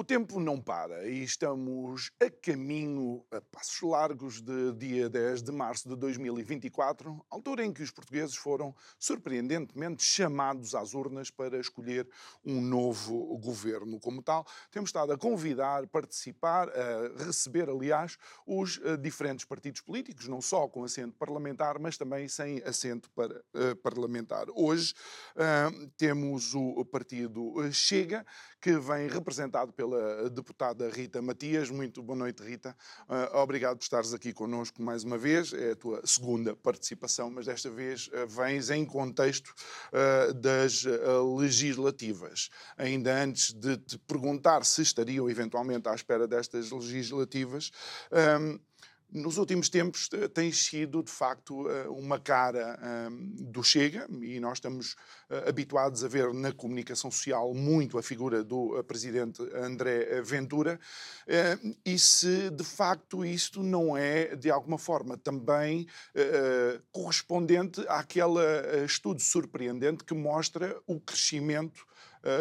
O tempo não para e estamos a caminho, a passos largos, de dia 10 de março de 2024, altura em que os portugueses foram surpreendentemente chamados às urnas para escolher um novo governo. Como tal, temos estado a convidar, participar, a receber, aliás, os eh, diferentes partidos políticos, não só com assento parlamentar, mas também sem assento para, uh, parlamentar. Hoje uh, temos o partido Chega, que vem representado pela pela deputada Rita Matias. Muito boa noite, Rita. Uh, obrigado por estares aqui connosco mais uma vez. É a tua segunda participação, mas desta vez uh, vens em contexto uh, das legislativas. Ainda antes de te perguntar se estariam eventualmente à espera destas legislativas, um, nos últimos tempos eh, tem sido, de facto, eh, uma cara ehm, do Chega, e nós estamos eh, habituados a ver na comunicação social muito a figura do presidente André Ventura, e se de facto isto não é, de alguma forma, também correspondente àquele estudo surpreendente que mostra o crescimento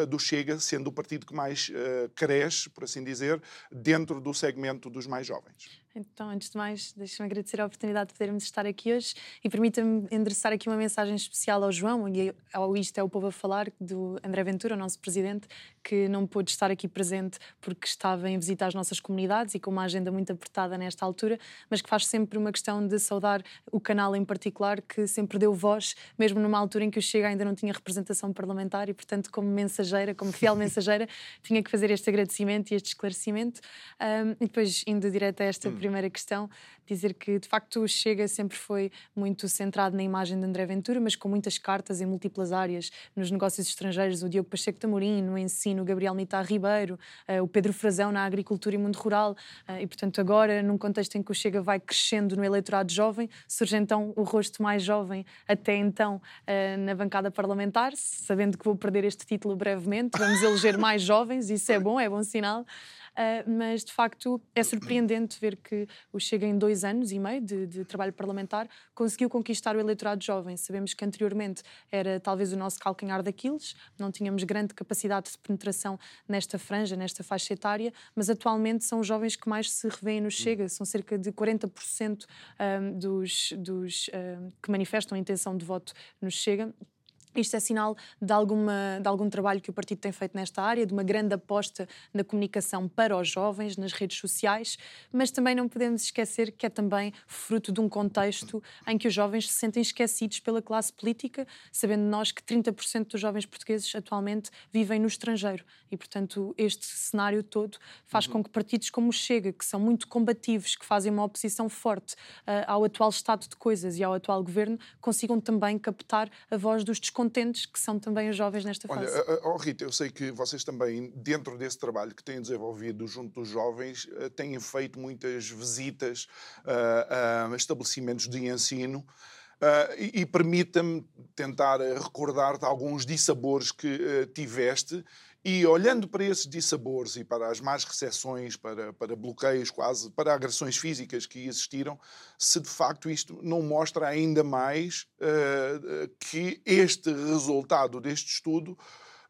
do Chega, sendo o partido que mais cresce, por assim dizer, dentro do segmento dos mais jovens. Então, antes de mais, deixa-me agradecer a oportunidade de podermos estar aqui hoje e permita-me endereçar aqui uma mensagem especial ao João e ao Isto é o Povo a Falar, do André Ventura, o nosso presidente, que não pôde estar aqui presente porque estava em visita às nossas comunidades e com uma agenda muito apertada nesta altura, mas que faz sempre uma questão de saudar o canal em particular, que sempre deu voz, mesmo numa altura em que o Chega ainda não tinha representação parlamentar e, portanto, como mensageira, como fiel mensageira, tinha que fazer este agradecimento e este esclarecimento. Um, e depois, indo direto a esta hum primeira questão, dizer que de facto o Chega sempre foi muito centrado na imagem de André Ventura, mas com muitas cartas em múltiplas áreas, nos negócios estrangeiros, o Diogo Pacheco Tamorim, no ensino, o Gabriel Mitar Ribeiro, uh, o Pedro Frazão na agricultura e mundo rural, uh, e portanto agora, num contexto em que o Chega vai crescendo no eleitorado jovem, surge então o rosto mais jovem até então uh, na bancada parlamentar, sabendo que vou perder este título brevemente, vamos eleger mais jovens, isso é bom, é bom sinal. Uh, mas de facto é surpreendente ver que o Chega em dois anos e meio de, de, trabalho parlamentar conseguiu conquistar o eleitorado jovem. Sabemos que anteriormente era talvez o nosso calcanhar daqueles, não tínhamos grande capacidade de penetração nesta franja, nesta faixa etária, mas atualmente são os jovens que mais se revêem no Chega, são cerca de 40% um, dos, dos um, que manifestam a intenção de voto no Chega. Isto é sinal de, alguma, de algum trabalho que o partido tem feito nesta área, de uma grande aposta na comunicação para os jovens, nas redes sociais, mas também não podemos esquecer que é também fruto de um contexto em que os jovens se sentem esquecidos pela classe política, sabendo nós que 30% dos jovens portugueses atualmente vivem no estrangeiro. E, portanto, este cenário todo faz uhum. com que partidos como o Chega, que são muito combativos, que fazem uma oposição forte uh, ao atual estado de coisas e ao atual governo, consigam também captar a voz dos descontentes contentes que são também os jovens nesta fase. Olha, oh Rita, eu sei que vocês também, dentro desse trabalho que têm desenvolvido junto dos jovens, eh, têm feito muitas visitas a estabelecimentos de ensino. Uh, e, e permita-me tentar recordar-te alguns dissabores que uh, tiveste e olhando para esses dissabores e para as más recepções, para, para bloqueios quase, para agressões físicas que existiram, se de facto isto não mostra ainda mais uh, que este resultado deste estudo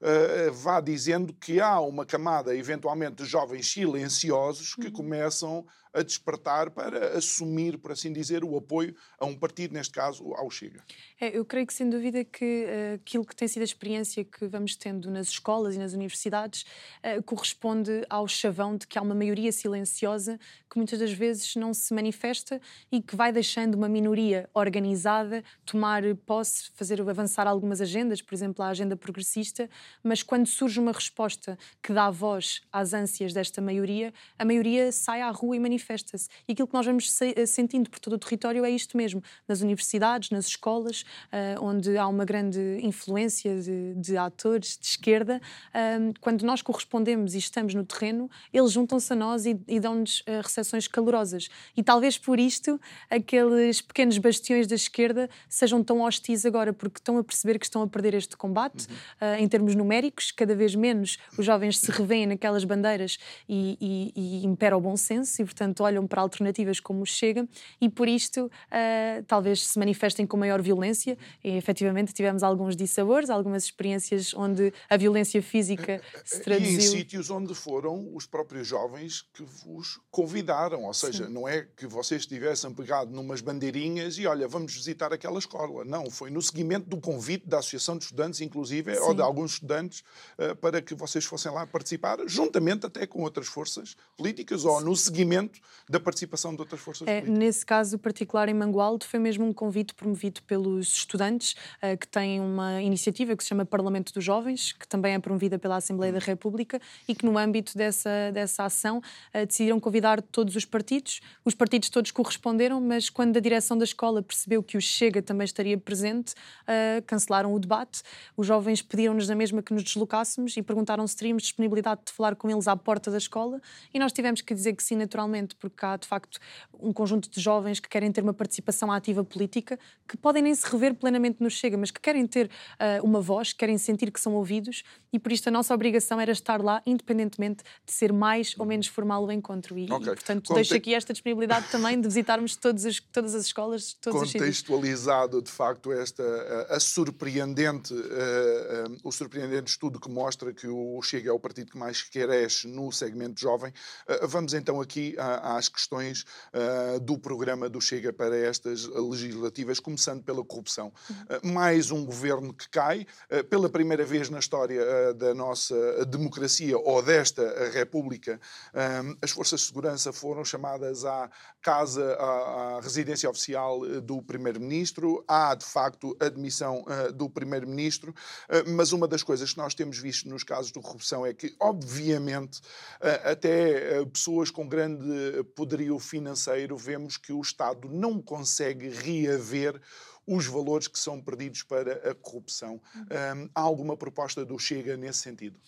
uh, vá dizendo que há uma camada, eventualmente, de jovens silenciosos que uhum. começam a despertar para assumir, por assim dizer, o apoio a um partido, neste caso ao Chega. É, eu creio que, sem dúvida, que uh, aquilo que tem sido a experiência que vamos tendo nas escolas e nas universidades uh, corresponde ao chavão de que há uma maioria silenciosa que muitas das vezes não se manifesta e que vai deixando uma minoria organizada tomar posse, fazer avançar algumas agendas, por exemplo, a agenda progressista, mas quando surge uma resposta que dá voz às ânsias desta maioria, a maioria sai à rua e manifesta manifesta-se. E aquilo que nós vamos se, sentindo por todo o território é isto mesmo, nas universidades, nas escolas, uh, onde há uma grande influência de, de atores de esquerda, uh, quando nós correspondemos e estamos no terreno, eles juntam-se a nós e, e dão-nos uh, recepções calorosas. E talvez por isto aqueles pequenos bastiões da esquerda sejam tão hostis agora, porque estão a perceber que estão a perder este combate uhum. em termos numéricos, cada vez menos os jovens se revêem naquelas bandeiras e, e, e impera o bom senso e, portanto, olham para alternativas como o Chega e por isto uh, talvez se manifestem com maior violência e efetivamente tivemos alguns dissabores, algumas experiências onde a violência física se traduziu. E em sítios onde foram os próprios jovens que vos convidaram, ou seja, Sim. não é que vocês tivessem pegado numas bandeirinhas e olha, vamos visitar aquela escola. Não, foi no seguimento do convite da Associação de Estudantes, inclusive, Sim. ou de alguns estudantes, uh, para que vocês fossem lá participar, juntamente até com outras forças políticas ou no seguimento da participação de outras forças é, políticas. Nesse caso particular em Mangualde foi mesmo um convite promovido pelos estudantes uh, que têm uma iniciativa que se chama Parlamento dos Jovens, que também é promovida pela Assembleia da República e que no âmbito dessa, dessa ação uh, decidiram convidar todos os partidos. Os partidos todos corresponderam, mas quando a direção da escola percebeu que o Chega também estaria presente, uh, cancelaram o debate. Os jovens pediram-nos na mesma que nos deslocássemos e perguntaram se teríamos disponibilidade de falar com eles à porta da escola e nós tivemos que dizer que sim, naturalmente, porque há de facto um conjunto de jovens que querem ter uma participação ativa política, que podem nem se rever plenamente no Chega, mas que querem ter uh, uma voz, querem sentir que são ouvidos e por isto a nossa obrigação era estar lá, independentemente de ser mais ou menos formal o encontro. E, okay. e portanto, Conte... deixo aqui esta disponibilidade também de visitarmos todas as, todas as escolas, todos Contextualizado, de facto, esta, a, a surpreendente, uh, uh, o surpreendente estudo que mostra que o Chega é o partido que mais cresce no segmento jovem. Uh, vamos então aqui às questões do programa do Chega para estas legislativas, começando pela corrupção. Uhum. mais um governo que cai, pela primeira vez na história da nossa democracia ou desta República, as forças de segurança foram chamadas à casa, à, à residência oficial do Primeiro-Ministro. Há, de facto, admissão uh, do Primeiro-Ministro, uh, mas uma das coisas que nós temos visto nos casos de corrupção é que, obviamente, uh, até pessoas com grande poderio financeiro, vemos que o Estado não consegue reaver os valores que são perdidos para a corrupção. Um, há alguma proposta do Chega nesse sentido?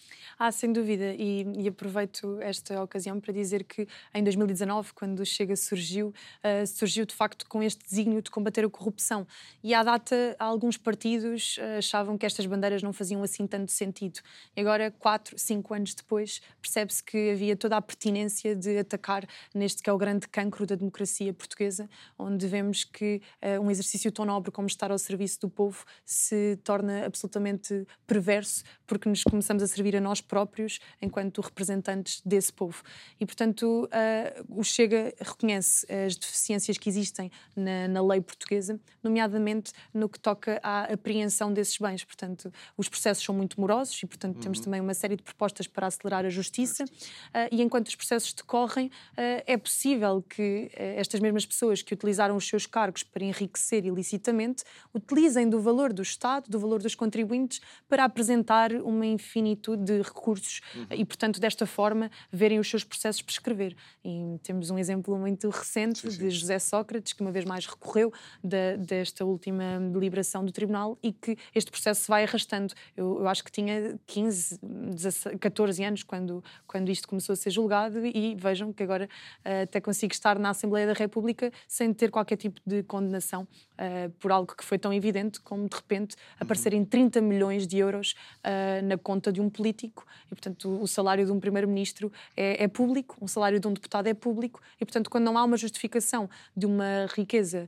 Ah, sem dúvida, e, e, aproveito esta ocasião para dizer que em 2019, quando o Chega surgiu, uh, surgiu de facto com este desígnio de combater a corrupção. E à data, alguns partidos uh, achavam que estas bandeiras não faziam assim tanto sentido. E agora, quatro, cinco anos depois, percebe-se que havia toda a pertinência de atacar neste que é o grande cancro da democracia portuguesa, onde vemos que uh, um exercício tão nobre como estar ao serviço do povo se torna absolutamente perverso, porque nos começamos a servir a nós próprios enquanto representantes desse povo. E, portanto, uh, o Chega reconhece as deficiências que existem na, na, lei portuguesa, nomeadamente no que toca à apreensão desses bens. Portanto, os processos são muito morosos e, portanto, uhum. temos também uma série de propostas para acelerar a justiça. Uh, e enquanto os processos decorrem, uh, é possível que estas mesmas pessoas que utilizaram os seus cargos para enriquecer ilicitamente utilizem do valor do Estado, do valor dos contribuintes, para apresentar uma infinitude de recursos recursos uhum. e, portanto, desta forma, verem os seus processos prescrever. E temos um exemplo muito recente sim, sim. de José Sócrates, que uma vez mais recorreu da, desta última deliberação do Tribunal e que este processo se vai arrastando. Eu, eu acho que tinha 15, 16, 14 anos quando, quando isto começou a ser julgado e vejam que agora uh, até consigo estar na Assembleia da República sem ter qualquer tipo de condenação uh, por algo que foi tão evidente como, de repente, aparecerem 30 milhões de euros uh, na conta de um político e, portanto, o salário de um primeiro-ministro é, é, público, o salário de um deputado é público, e, portanto, quando não há uma justificação de uma riqueza.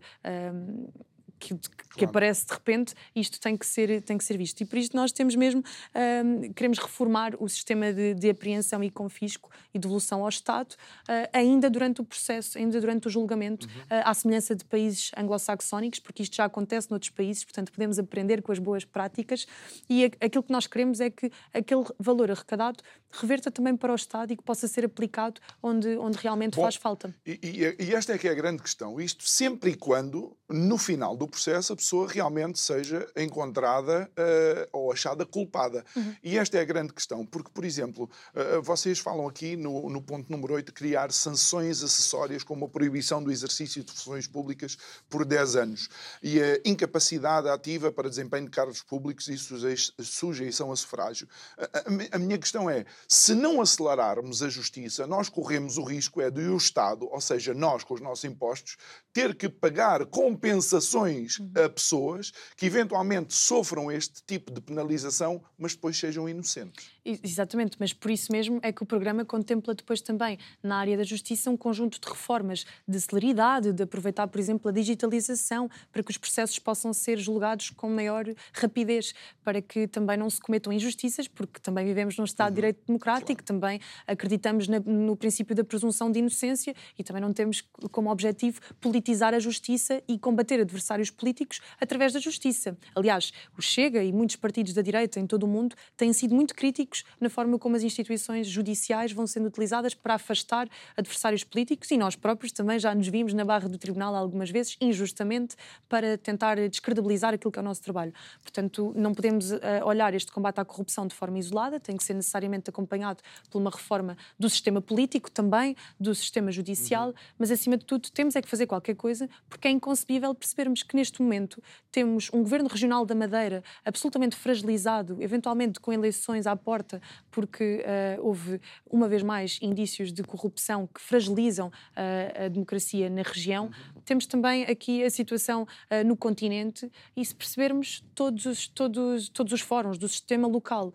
Um, que, que aparece de repente, isto tem que ser, tem que ser visto. E por isto nós temos mesmo, um, queremos reformar o sistema de, de, apreensão e confisco e devolução ao Estado, uh, ainda durante o processo, ainda durante o julgamento, uhum. uh, à semelhança de países anglo-saxónicos, porque isto já acontece noutros países, portanto podemos aprender com as boas práticas e a, aquilo que nós queremos é que aquele valor arrecadado reverta também para o Estado e que possa ser aplicado onde, onde realmente Bom, faz falta. E, e, e esta é que é a grande questão. Isto sempre e quando, no final do processo a pessoa realmente seja encontrada uh, ou achada culpada. Uhum. E esta é a grande questão, porque, por exemplo, uh, vocês falam aqui no, no ponto número 8 de criar sanções acessórias como a proibição do exercício de funções públicas por 10 anos e a incapacidade ativa para desempenho de cargos públicos e sujeição a sufrágio. A, a, a minha questão é, se não acelerarmos a justiça, nós corremos o risco é de o Estado, ou seja, nós com os nossos impostos, ter que pagar compensações uhum. a pessoas que eventualmente sofram este tipo de penalização, mas depois sejam inocentes. Exatamente, mas por isso mesmo é que o programa contempla depois também, na área da justiça, um conjunto de reformas de celeridade, de aproveitar, por exemplo, a digitalização, para que os processos possam ser julgados com maior rapidez, para que também não se cometam injustiças, porque também vivemos num Estado uhum. de Direito democrático, claro. também acreditamos no princípio da presunção de inocência e também não temos como objetivo politizar a justiça e combater adversários políticos através da justiça. Aliás, o Chega e muitos partidos da direita em todo o mundo têm sido muito críticos na forma como as instituições judiciais vão sendo utilizadas para afastar adversários políticos e nós próprios também já nos vimos na barra do tribunal algumas vezes, injustamente, para tentar descredibilizar aquilo que é o nosso trabalho. Portanto, não podemos uh, olhar este combate à corrupção de forma isolada, tem que ser necessariamente acompanhado por uma reforma do sistema político também, do sistema judicial, uhum. mas acima de tudo temos é que fazer qualquer coisa, porque é inconcebível percebermos que neste momento temos um governo regional da Madeira absolutamente fragilizado, eventualmente com eleições à porta porta, porque uh, houve, uma vez mais, indícios de corrupção que fragilizam uh, a democracia na região. Temos também aqui a situação uh, no continente e, se percebermos, todos os, todos, todos os fóruns do sistema local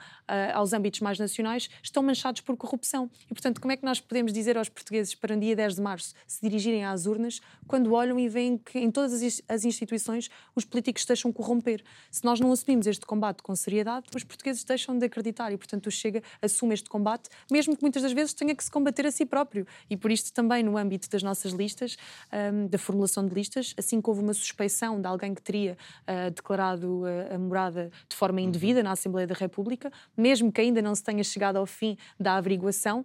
aos âmbitos mais nacionais estão manchados por corrupção. E, portanto, como é que nós podemos dizer aos portugueses para no dia 10 de março se dirigirem às urnas quando olham e veem que em todas as instituições os políticos deixam corromper? Se nós não assumimos este combate com seriedade, os portugueses deixam de acreditar e, portanto, o Chega assume este combate, mesmo que muitas das vezes tenha que se combater a si próprio. E por isto também no âmbito das nossas listas, um, da formulação de listas, assim que houve uma suspeição de alguém que teria uh, declarado uh, a morada de forma indevida na Assembleia da República, mesmo que ainda não se tenha chegado ao fim da averiguação,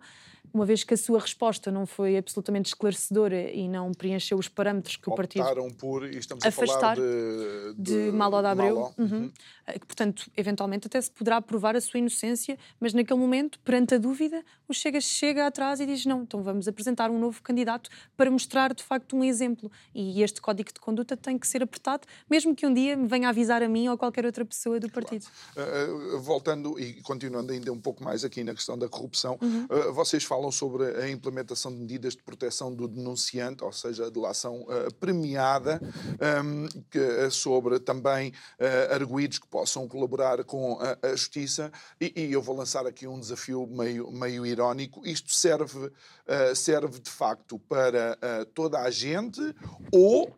uma vez que a sua resposta não foi absolutamente esclarecedora e não preencheu os parâmetros que Optaram o partido por, e estamos a falar de, de, de Malo da Abreu, Malo. Uhum. Uhum. Eh, portanto, eventualmente até se poderá provar a sua inocência, mas naquele momento, perante a dúvida, o Chega chega atrás e diz não, então vamos apresentar um novo candidato para mostrar de facto um exemplo. E este código de conduta tem que ser apertado, mesmo que um dia me venha avisar a mim ou qualquer outra pessoa do partido. Claro. Uh, voltando e continuando ainda um pouco mais aqui na questão da corrupção, uhum. uh, vocês falam falam sobre a implementação de medidas de proteção do denunciante, ou seja, a delação uh, premiada, um, que, uh, sobre também uh, arguídos que possam colaborar com a, a justiça. E, e, eu vou lançar aqui um desafio meio, meio irónico. Isto serve, serve de facto para toda a gente ou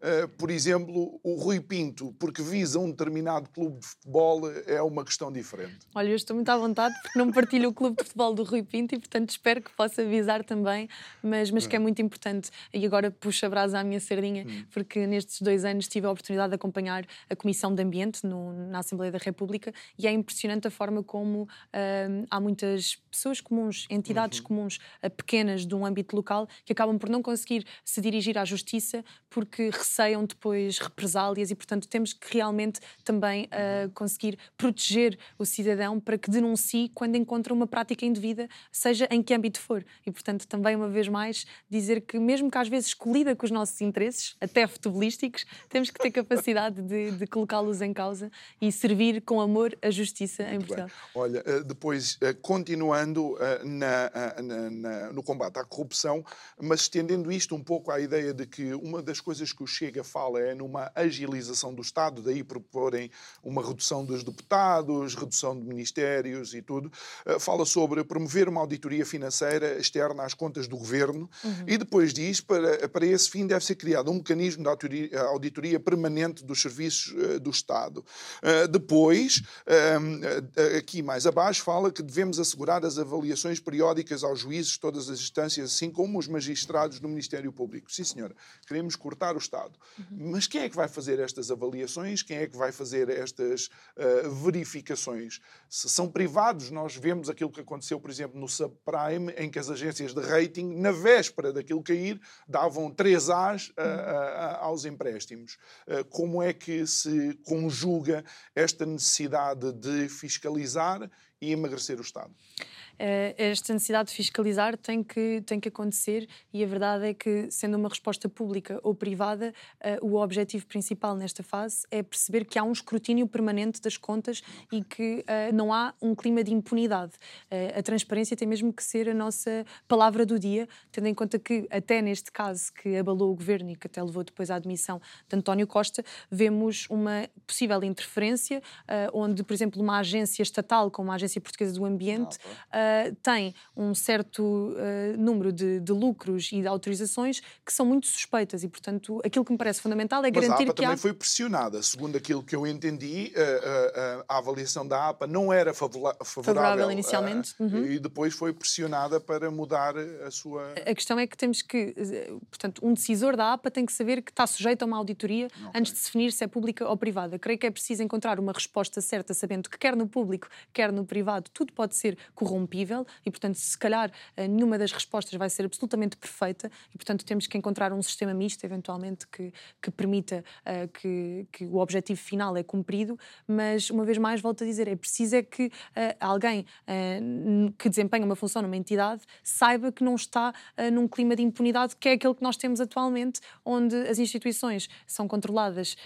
Uh, por exemplo, o Rui Pinto, porque visa um determinado clube de futebol, é uma questão diferente. Olha, eu estou muito à vontade porque não partilho o clube de futebol do Rui Pinto e, portanto, espero que possa visar também, mas, mas que é muito importante. E agora puxo a brasa à minha sardinha, hum. porque nestes dois anos tive a oportunidade de acompanhar a Comissão de Ambiente no, na Assembleia da República e é impressionante a forma como uh, há muitas pessoas comuns, entidades uhum. comuns, uh, pequenas de um âmbito local, que acabam por não conseguir se dirigir à justiça porque receiam depois represálias e, portanto, temos que realmente também uh, conseguir proteger o cidadão para que denuncie quando encontra uma prática indevida, seja em que âmbito for. E, portanto, também, uma vez mais, dizer que, mesmo que às vezes colida com os nossos interesses, até futebolísticos, temos que ter capacidade de, de colocá-los em causa e servir com amor a justiça Muito em Portugal. Bem. Olha, eh, depois, eh, continuando na, na, na, no combate à corrupção, mas estendendo isto um pouco à ideia de que uma das coisas que o Chega fala é numa agilização do Estado, daí proporem uma redução dos deputados, redução de ministérios e tudo. Uh, fala sobre promover uma auditoria financeira externa às contas do governo uhum. e depois diz para, para esse fim deve ser criado um mecanismo de auditoria, auditoria permanente dos serviços uh, do Estado. Uh, depois, aqui mais abaixo, fala que devemos assegurar as avaliações periódicas aos juízes de todas as instâncias, assim como os magistrados do Ministério Público. Sim, senhora, queremos cortar o Estado Uhum. Mas quem é que vai fazer estas avaliações? Quem é que vai fazer estas uh, verificações? Se são privados, nós vemos aquilo que aconteceu, por exemplo, no subprime, em que as agências de rating, na véspera daquilo cair, davam 3 As uh, uh, aos empréstimos. como é que se conjuga esta necessidade de fiscalizar e emagrecer o Estado? Eh, esta necessidade de fiscalizar tem que, tem que acontecer e a verdade é que, sendo uma resposta pública ou privada, uh, o objetivo principal nesta fase é perceber que há um escrutínio permanente das contas e que uh, não há um clima de impunidade. A transparência tem mesmo que ser a nossa palavra do dia, tendo em conta que, até neste caso que abalou o governo e que até levou depois à admissão de António Costa, vemos uma possível interferência, onde, por exemplo, uma agência estatal, como a Agência Portuguesa do Ambiente, ah, eh, tem um certo uh, número de, de, lucros e de autorizações que são muito suspeitas e, portanto, aquilo que me parece fundamental é garantir Mas a APA que também há... foi pressionada. Segundo aquilo que eu entendi, uh, a avaliação da APA não era favorável, favorável inicialmente uhum. e depois foi pressionada para mudar a sua... A questão é que temos que, portanto, um decisor da APA tem que saber que está sujeito a uma auditoria okay. antes de definir se é pública ou privada. Creio que é preciso encontrar uma resposta certa, sabendo que quer no público, quer no privado, tudo pode ser corrompido e, portanto, se calhar eh, nenhuma das respostas vai ser absolutamente perfeita e, portanto, temos que encontrar um sistema misto, eventualmente, que, que permita uh, que, que o objetivo final é cumprido, mas, uma vez mais, volto a dizer, é preciso é que uh, alguém uh, que desempenha uma função numa entidade saiba que não está num clima de impunidade que é aquele que nós temos atualmente, onde as instituições são controladas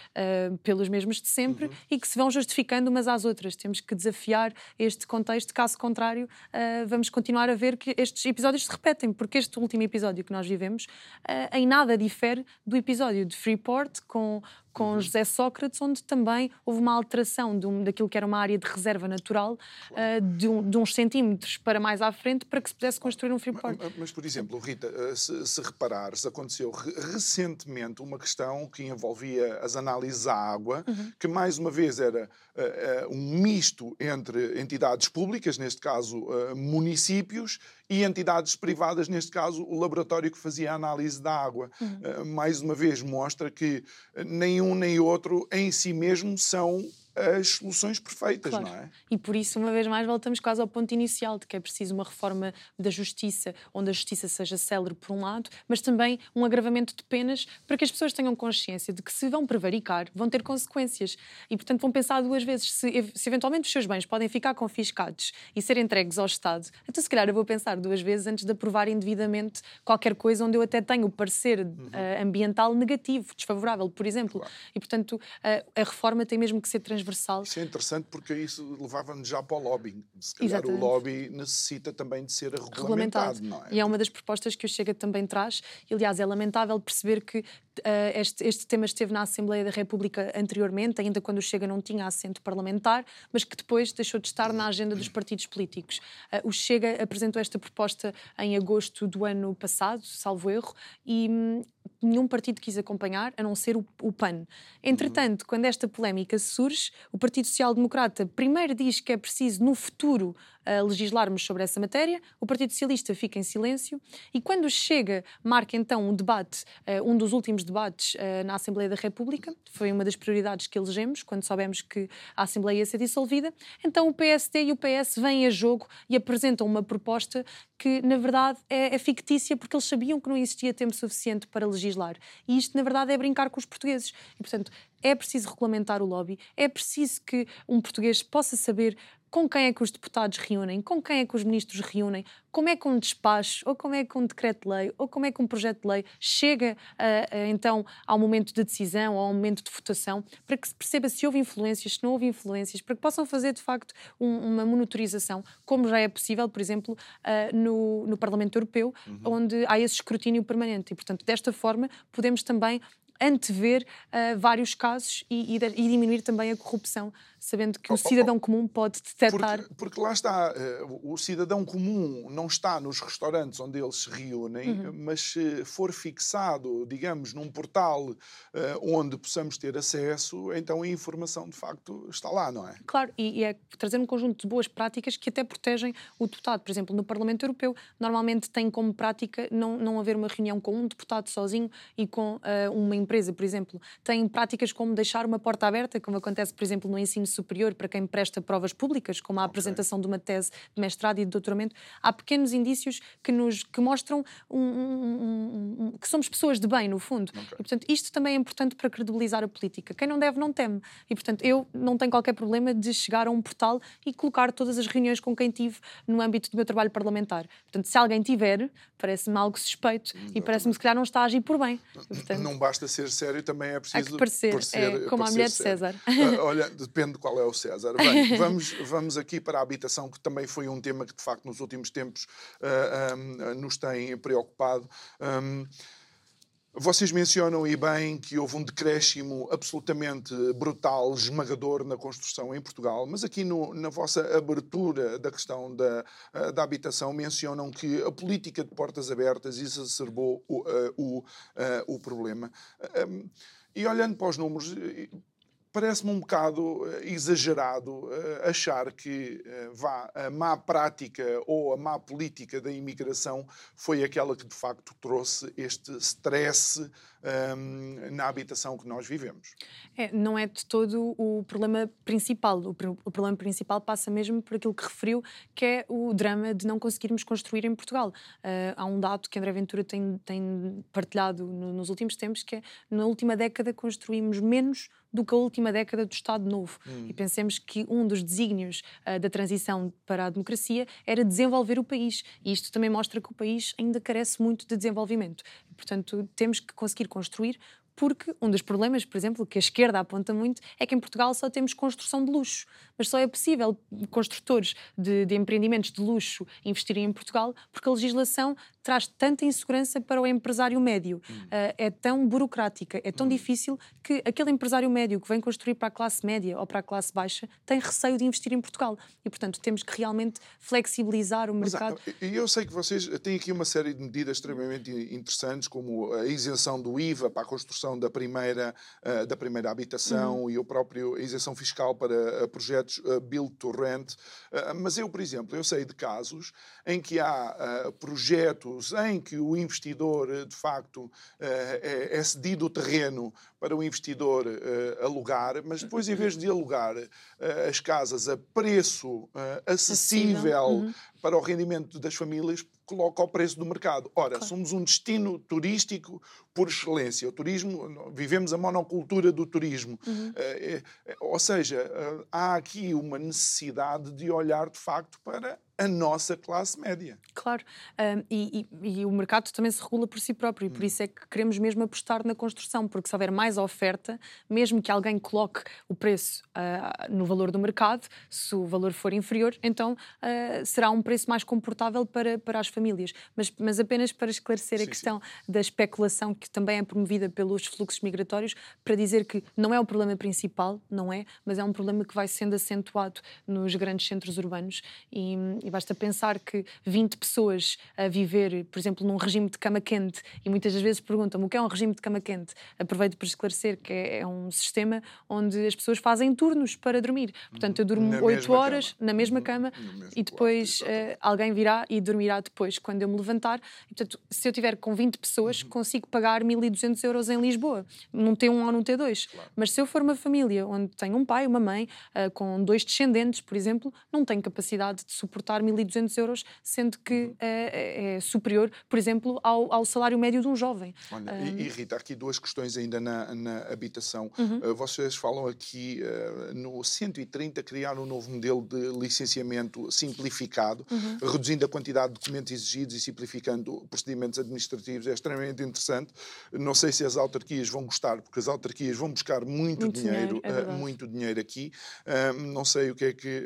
pelos mesmos de sempre uhum. e que se vão justificando umas às outras. Temos que desafiar este contexto, caso contrário, uh, vamos continuar a ver que estes episódios se repetem, porque este último episódio que nós vivemos uh, em nada difere do episódio de Freeport com com uhum. José Sócrates, onde também houve uma alteração de um, daquilo que era uma área de reserva natural, uh, de, um, de, uns centímetros para mais à frente, para que se pudesse construir um freeport. Mas, mas por exemplo, Rita, uh, se, se reparares, aconteceu re recentemente uma questão que envolvia as análises à água, uhum. que mais uma vez era uh, um misto entre entidades públicas, neste caso municípios, e entidades privadas, neste caso o laboratório que fazia a análise da água. Uhum. mais uma vez mostra que nem um nem outro em si mesmo são as soluções perfeitas, claro. não é? E por isso, uma vez mais, voltamos quase ao ponto inicial de que é preciso uma reforma da justiça, onde a justiça seja célere por um lado, mas também um agravamento de penas para que as pessoas tenham consciência de que se vão prevaricar, vão ter consequências. E, portanto, vão pensar duas vezes se, se eventualmente os seus bens podem ficar confiscados e ser entregues ao Estado. Então, se calhar, eu vou pensar duas vezes antes de aprovar indevidamente qualquer coisa onde eu até tenho o parecer uhum. uh, ambiental negativo, desfavorável, por exemplo. Claro. E, portanto, uh, a reforma tem mesmo que ser transversal transversal. Isso é interessante porque isso levava-nos já para o lobbying. Se calhar Exatamente. o lobby necessita também de ser regulamentado, regulamentado. não é? E é uma das propostas que o Chega também traz. E, aliás, é lamentável perceber que este, este tema esteve na Assembleia da República anteriormente, ainda quando o Chega não tinha assento parlamentar, mas que depois deixou de estar na agenda dos partidos políticos. Uh, o Chega apresentou esta proposta em agosto do ano passado, salvo erro, e hum, nenhum partido quis acompanhar, a não ser o, o PAN. Entretanto, quando esta polémica surge, o Partido Social Democrata primeiro diz que é preciso, no futuro, uh, legislarmos sobre essa matéria, o Partido Socialista fica em silêncio. E quando chega, marca então um debate, uh, um dos últimos debates uh, na Assembleia da República, foi uma das prioridades que elegemos quando soubemos que a Assembleia ia ser dissolvida, então o PSD e o PS vêm a jogo e apresentam uma proposta que, na verdade, é, é fictícia porque eles sabiam que não existia tempo suficiente para legislar. E isto, na verdade, é brincar com os portugueses. E, portanto, é preciso regulamentar o lobby, é preciso que um português possa saber com quem é que os deputados reúnem, com quem é que os ministros reúnem, como é que um despacho, ou como é que um decreto-lei, ou como é que um projeto de lei chega uh, uh, então ao momento de decisão, ao momento de votação, para que se perceba se houve influências, se não houve influências, para que possam fazer de facto um, uma monitorização, como já é possível, por exemplo, uh, no, no Parlamento Europeu, uhum. onde há esse escrutínio permanente. E, portanto, desta forma, podemos também antever vários casos e, e, e, diminuir também a corrupção sabendo que o cidadão comum pode detectar. Porque, porque lá está, o cidadão comum não está nos restaurantes onde eles se reúnem, uhum. mas se for fixado, digamos, num portal onde possamos ter acesso, então a informação de facto está lá, não é? Claro, e, e é trazer um conjunto de boas práticas que até protegem o deputado. Por exemplo, no Parlamento Europeu, normalmente tem como prática não, não haver uma reunião com um deputado sozinho e com uh, uma empresa, por exemplo. Tem práticas como deixar uma porta aberta, como acontece, por exemplo, no ensino superior, para quem presta provas públicas, como a okay. apresentação de uma tese de mestrado e de doutoramento. Há pequenos indícios que nos que mostram um, um, um, que somos pessoas de bem, no fundo. Okay. E, portanto, isto também é importante para credibilizar a política. Quem não deve, não teme. E, portanto, eu não tenho qualquer problema de chegar a um portal e colocar todas as reuniões com quem tive no âmbito do meu trabalho parlamentar. Portanto, se alguém tiver, parece-me algo suspeito Exatamente. e parece-me se calhar não está a agir por bem. Portanto, não basta ser sério, também é preciso. É parecer, parecer é, como a mulher de César. Uh, olha, depende de qual é o César. Bem, vamos, vamos aqui para a habitação, que também foi um tema que, de facto, nos últimos tempos uh, um, nos tem preocupado. Um, vocês mencionam e bem que houve um decréscimo absolutamente brutal, esmagador na construção em Portugal, mas aqui no, na vossa abertura da questão da, da habitação mencionam que a política de portas abertas exacerbou o, o, o problema. E olhando para os números, parece-me um bocado eh, exagerado uh, achar que uh, vá, a má prática ou a má política da imigração foi aquela que de facto trouxe este stress um, na habitação que nós vivemos. É, não é de todo o problema principal. O, o, problema principal passa mesmo por aquilo que referiu, que é o drama de não conseguirmos construir em Portugal. Uh, há um dado que André Ventura tem, tem partilhado no, nos últimos tempos, que é na última década construímos menos do que a última década do Estado Novo. Hum. E pensemos que um dos desígnios uh, da transição para a democracia era desenvolver o país. E isto também mostra que o país ainda carece muito de desenvolvimento. Portanto, temos que conseguir construir porque um dos problemas, por exemplo, que a esquerda aponta muito, é que em Portugal só temos construção de luxo. Mas só é possível construtores de, de empreendimentos de luxo investirem em Portugal porque a legislação traz tanta insegurança para o empresário médio. Hum. Uh, é tão burocrática, é tão hum. difícil que aquele empresário médio que vem construir para a classe média ou para a classe baixa tem receio de investir em Portugal. E, portanto, temos que realmente flexibilizar o mercado. Mas, eu sei que vocês têm aqui uma série de medidas extremamente interessantes, como a isenção do IVA para a construção da primeira, uh, da primeira habitação uhum. e o próprio a isenção fiscal para uh, projetos uh, build to rent. mas eu, por exemplo, eu sei de casos em que há projetos em que o investidor, de facto, é, é cedido o terreno para o investidor alugar, mas depois, em vez de alugar as casas a preço acessível uhum. para o rendimento das famílias, coloca o preço do mercado. Ora, claro. somos um destino turístico por excelência. O turismo, vivemos a monocultura do turismo. Uhum. É, é, ou seja, eh, há aqui uma necessidade de olhar de facto para a nossa classe média. Claro, um, e, e, e, o mercado também se regula por si próprio, e por hum. isso é que queremos mesmo apostar na construção, porque se houver mais oferta, mesmo que alguém coloque o preço uh, no valor do mercado, se o valor for inferior, então uh, será um preço mais confortável para, para as famílias. Mas, mas apenas para esclarecer sim, a questão sim. da especulação que também é promovida pelos fluxos migratórios, para dizer que não é o problema principal, não é, mas é um problema que vai sendo acentuado nos grandes centros urbanos e, e basta pensar que 20 pessoas a viver, por exemplo, num regime de cama quente, e muitas das vezes perguntam-me o que é um regime de cama quente. Aproveito para esclarecer que é, é um sistema onde as pessoas fazem turnos para dormir. Portanto, eu durmo na 8 horas cama. na mesma uhum. cama e depois uh, alguém virá e dormirá depois quando eu me levantar. E, portanto, se eu tiver com 20 pessoas, uhum. consigo pagar 1.200 euros em Lisboa, num T1 ou num T2. Claro. Mas se eu for uma família onde tenho um pai, uma mãe, uh, com dois descendentes, por exemplo, não tenho capacidade de suportar 1.200 euros, sendo que uhum. é, é, superior, por exemplo, ao, ao, salário médio de um jovem. Olha, um... e, Rita, aqui duas questões ainda na, na habitação. Uhum. Uh, vocês falam aqui uh, no 130 criar um novo modelo de licenciamento simplificado, uhum. reduzindo a quantidade de documentos exigidos e simplificando procedimentos administrativos. É extremamente interessante. Não sei se as autarquias vão gostar, porque as autarquias vão buscar muito, muito dinheiro, dinheiro é muito dinheiro aqui. não sei o que é que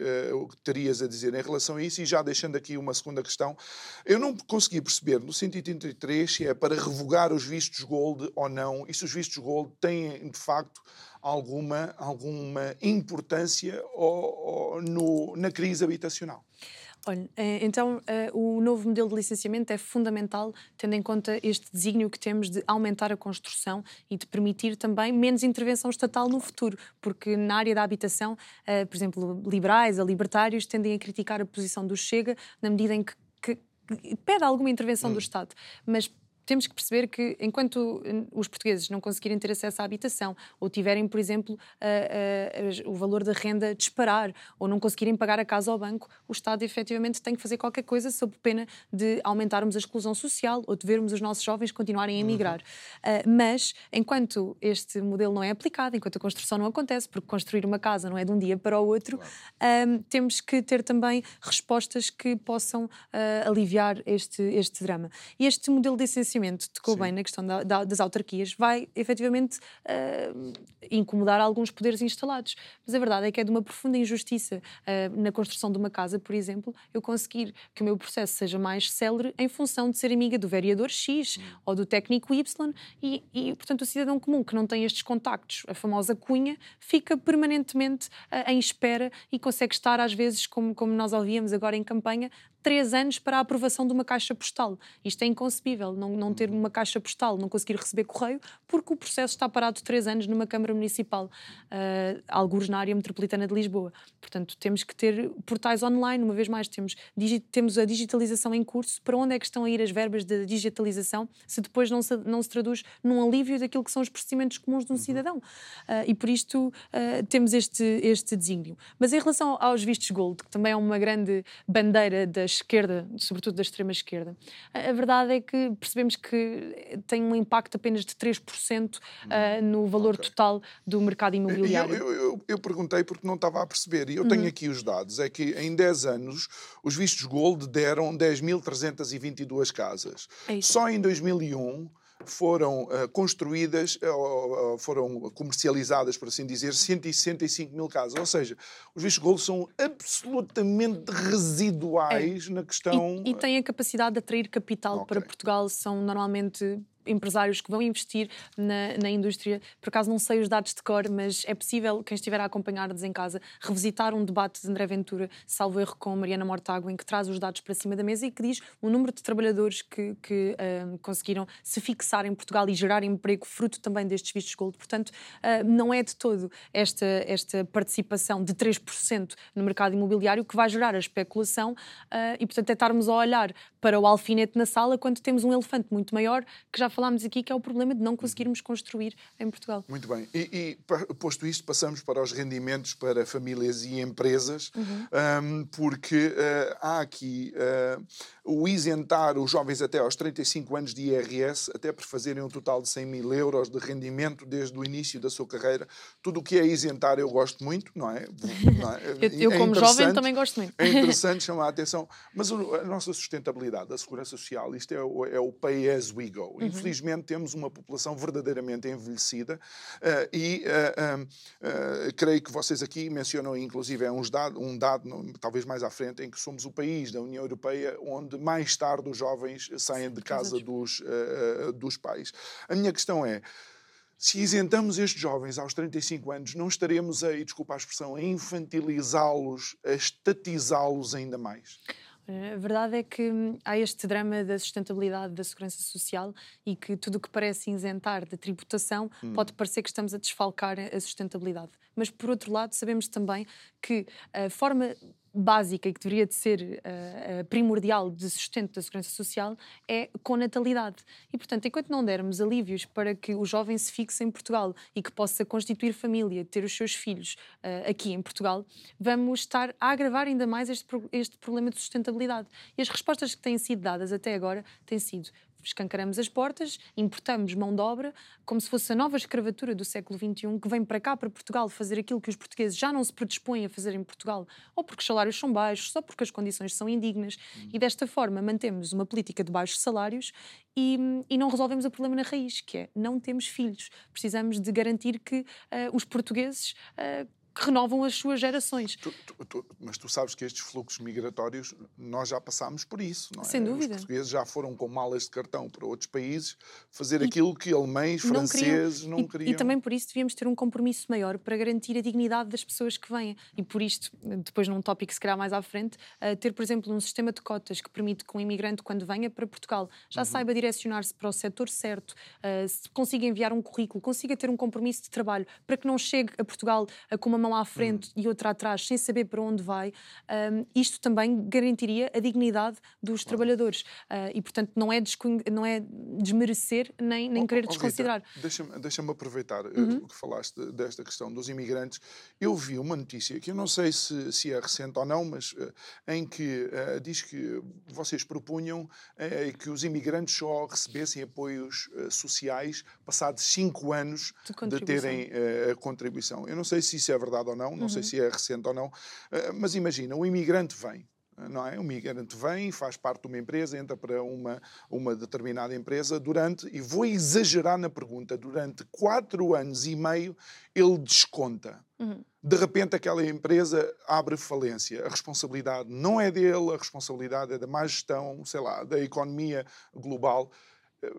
terias a dizer em relação a isso e já deixando aqui uma segunda questão, eu não consegui perceber no 183 se é para revogar os vistos gold ou não, e se os vistos gold têm, de facto, alguma, alguma importância ou, ou no, na crise habitacional? Olha, eh, então eh, o novo modelo de licenciamento é fundamental, tendo em conta este desígnio que temos de aumentar a construção e de permitir também menos intervenção estatal no futuro, porque na área da habitação, eh, por exemplo, liberais ou libertários tendem a criticar a posição do Chega na medida em que, que pede alguma intervenção hum. do Estado, mas temos que perceber que enquanto hum, os portugueses não conseguirem ter acesso à habitação ou tiverem, por exemplo, a, a, a, o valor da renda disparar ou não conseguirem pagar a casa ao banco, o Estado efetivamente tem que fazer qualquer coisa sob pena de aumentarmos a exclusão social ou de vermos os nossos jovens continuarem a emigrar. Uhum. Uh, mas, enquanto este modelo não é aplicado, enquanto a construção não acontece, porque construir uma casa não é de um dia para o outro, claro. uh, temos que ter também respostas que possam uh, aliviar este, este drama. E este modelo de essencial financiamento, tocou Sim. bem na questão da, da, das autarquias, vai efetivamente uh, incomodar alguns poderes instalados. Mas a verdade é que é de uma profunda injustiça uh, na construção de uma casa, por exemplo, eu conseguir que o meu processo seja mais célere em função de ser amiga do vereador X hum. ou do técnico Y e, e, portanto, o cidadão comum que não tem estes contactos, a famosa cunha, fica permanentemente uh, em espera e consegue estar, às vezes, como, como nós ouvíamos agora em campanha, três anos para a aprovação de uma caixa postal. Isto é inconcebível, não, não ter uma caixa postal, não conseguir receber correio, porque o processo está parado três anos numa Câmara Municipal, uh, alguns na área metropolitana de Lisboa. Portanto, temos que ter portais online, uma vez mais, temos, temos a digitalização em curso. Para onde é que estão a ir as verbas da digitalização, se depois não se, não se traduz num alívio daquilo que são os procedimentos comuns de um uhum. cidadão? Uh, e por isto uh, temos este, este desígnio. Mas em relação aos vistos gold, que também é uma grande bandeira das esquerda, sobretudo da extrema esquerda, a, verdade é que percebemos que tem um impacto apenas de 3% uh, ah, no valor okay. total do mercado imobiliário. Eu, eu, eu, eu, perguntei porque não estava a perceber, e eu tenho uhum. aqui os dados, é que em 10 anos os vistos Gold deram 10.322 casas. É Só em 2001 foram uh, construídas, uh, foram comercializadas, por assim dizer, 165 mil casas. Ou seja, os vistos gold são absolutamente residuais é. na questão. E, e têm a capacidade de atrair capital okay. para Portugal, são normalmente empresários que vão investir na, na indústria. Por acaso não sei os dados de cor, mas é possível, quem estiver a acompanhar-nos em casa, revisitar um debate de André Ventura, salvo erro, com Mariana Mortágua, em que traz os dados para cima da mesa e que diz o número de trabalhadores que, que uh, conseguiram se fixar em Portugal e gerar emprego fruto também destes vistos gold. Portanto, uh, não é de todo esta, esta participação de 3% no mercado imobiliário que vai gerar a especulação uh, e, portanto, é estarmos a olhar para o alfinete na sala quando temos um elefante muito maior que já falámos aqui, que é o problema de não conseguirmos construir em Portugal. Muito bem. E, e posto isto, passamos para os rendimentos para famílias e empresas, uhum. um, porque uh, há aqui uh, o isentar os jovens até aos 35 anos de IRS, até por fazerem um total de 100 mil euros de rendimento desde o início da sua carreira. Tudo o que é isentar eu gosto muito, não é? Não é? eu, eu é como jovem, também gosto muito. É interessante chamar a atenção. Mas a nossa sustentabilidade, a segurança social, isto é o, é o pay as we go. Uhum infelizmente temos uma população verdadeiramente envelhecida uh, e uh, uh, creio que vocês aqui mencionam inclusive é uns dado, um dado, talvez mais à frente, em que somos o país da União Europeia onde mais tarde os jovens saem de casa dos, dos pais. A minha questão é, se isentamos estes jovens aos 35 anos, não estaremos a, e desculpa a expressão, a infantilizá-los, a estatizá-los ainda mais? A verdade é que hum, há este drama da sustentabilidade da segurança social e que tudo o que parece isentar da tributação hum. pode parecer que estamos a desfalcar a sustentabilidade. Mas, por outro lado, sabemos também que a forma básica e que deveria de ser uh, primordial de sustento da segurança social é com natalidade. E, portanto, enquanto não dermos alívios para que o jovem se fixe em Portugal e que possa constituir família, ter os seus filhos uh, aqui em Portugal, vamos estar a agravar ainda mais este, este problema de sustentabilidade. E as respostas que têm sido dadas até agora têm sido escancaramos as portas, importamos mão de obra, como se fosse a nova escravatura do século XXI que vem para cá, para Portugal, fazer aquilo que os portugueses já não se predispõem a fazer em Portugal, ou porque os salários são baixos, só porque as condições são indignas. Uhum. E desta forma mantemos uma política de baixos salários e, e, não resolvemos o problema na raiz, que é não temos filhos. Precisamos de garantir que uh, os portugueses uh, que renovam as suas gerações. Tu, tu, tu, mas tu sabes que estes fluxos migratórios, nós já passámos por isso, não é? Sem dúvida. Os portugueses já foram com malas de cartão para outros países fazer e aquilo que alemães, não franceses queriam, não e, queriam. E também por isso devíamos ter um compromisso maior para garantir a dignidade das pessoas que vêm. E por isto, depois num tópico se calhar mais à frente, uh, ter, por exemplo, um sistema de cotas que permite que um imigrante, quando venha para Portugal, já uhum. saiba direcionar-se para o setor certo, uh, se consiga enviar um currículo, consiga ter um compromisso de trabalho, para que não chegue a Portugal uh, com uma mão à frente uhum. e outra atrás, sem saber para onde vai. Um, isto também garantiria a dignidade dos claro. trabalhadores. e, portanto, não é, não é desmerecer nem, nem oh, querer oh, desconsiderar. Deixa-me deixa aproveitar uhum. que falaste desta questão dos imigrantes. Eu vi uma notícia que eu não sei se, se é recente ou não, mas uh, em que uh, diz que vocês propunham uh, que os imigrantes só recebessem apoios sociais passados cinco anos de, de terem a contribuição. Eu não sei se isso é verdade ou não, não uhum. sei se é recente ou não, mas imagina, o imigrante vem não é? O migrante vem, faz parte de uma empresa, entra para uma, uma determinada empresa durante, e vou exagerar na pergunta, durante quatro anos e meio ele desconta. Uhum. De repente aquela empresa abre falência. A responsabilidade não é dele, a responsabilidade é da má gestão, sei lá, da economia global. Eh,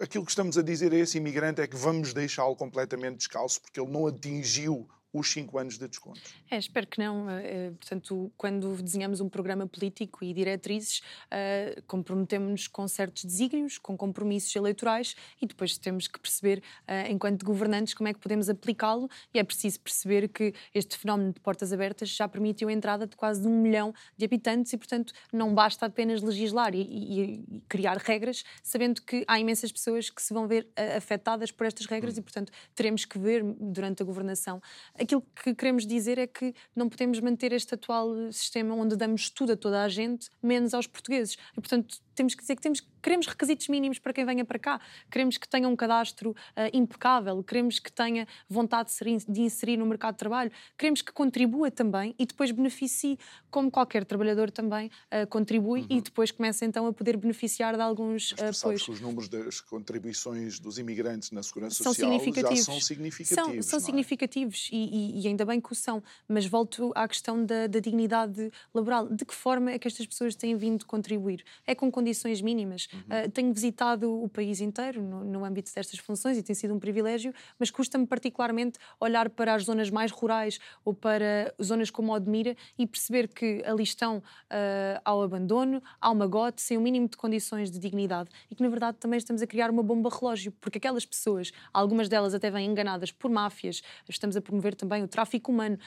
aquilo que estamos a dizer a esse imigrante é que vamos deixá-lo completamente descalço porque ele não atingiu os cinco anos de desconto. É, espero que não. Uh, portanto, quando desenhamos um programa político e diretrizes, uh, comprometemos-nos com certos desígnios, com compromissos eleitorais e depois temos que perceber, enquanto governantes, como é que podemos aplicá-lo e é preciso perceber que este fenómeno de portas abertas já permitiu a entrada de quase um milhão de habitantes e, portanto, não basta apenas legislar e, e, e criar regras, sabendo que há imensas pessoas que se vão ver afetadas por estas regras hum. e, portanto, teremos que ver durante a governação aquilo que queremos dizer é que não podemos manter este atual sistema onde damos tudo a toda a gente, menos aos portugueses. E, portanto, temos que dizer que temos, queremos requisitos mínimos para quem venha para cá, queremos que tenha um cadastro uh, impecável, queremos que tenha vontade de inserir no mercado de trabalho, queremos que contribua também e depois beneficie, como qualquer trabalhador também uh, contribui uhum. e depois começa então a poder beneficiar de alguns Mas tu apoios. que os números das contribuições dos imigrantes na segurança são social já são significativos. São, são é? significativos e, e, e, ainda bem que o são, mas volto à questão da, da dignidade laboral. De que forma é que estas pessoas têm vindo contribuir? É com condições mínimas. Uhum. Uh, tenho visitado o país inteiro no, no, âmbito destas funções e tem sido um privilégio, mas custa-me particularmente olhar para as zonas mais rurais ou para zonas como Odmira e perceber que ali estão uh, ao abandono, ao magote, sem o mínimo de condições de dignidade e que, na verdade, também estamos a criar uma bomba relógio, porque aquelas pessoas, algumas delas até vêm enganadas por máfias, estamos a promover também o tráfico humano.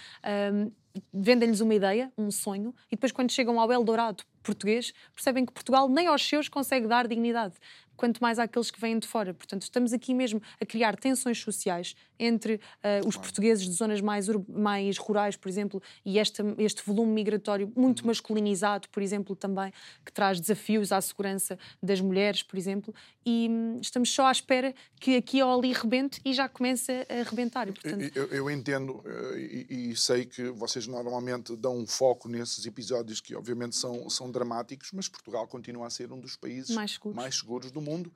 Um, vendem-lhes uma ideia, um sonho, e depois, quando chegam ao Eldorado português, percebem que Portugal nem aos seus consegue dar dignidade quanto mais àqueles que vêm de fora. Portanto, estamos aqui mesmo a criar tensões sociais entre uh, os portugueses de zonas mais, mais rurais, por exemplo, e este, este volume migratório muito uhum. masculinizado, por exemplo, também, que traz desafios à segurança das mulheres, por exemplo, e hum, estamos só à espera que aqui ou ali rebente e já comece a rebentar. E, portanto... eu, eu, entendo uh, e, e, sei que vocês normalmente dão um foco nesses episódios que, obviamente, são, são dramáticos, mas Portugal continua a ser um dos países mais seguros, mais seguros do mundo mundo.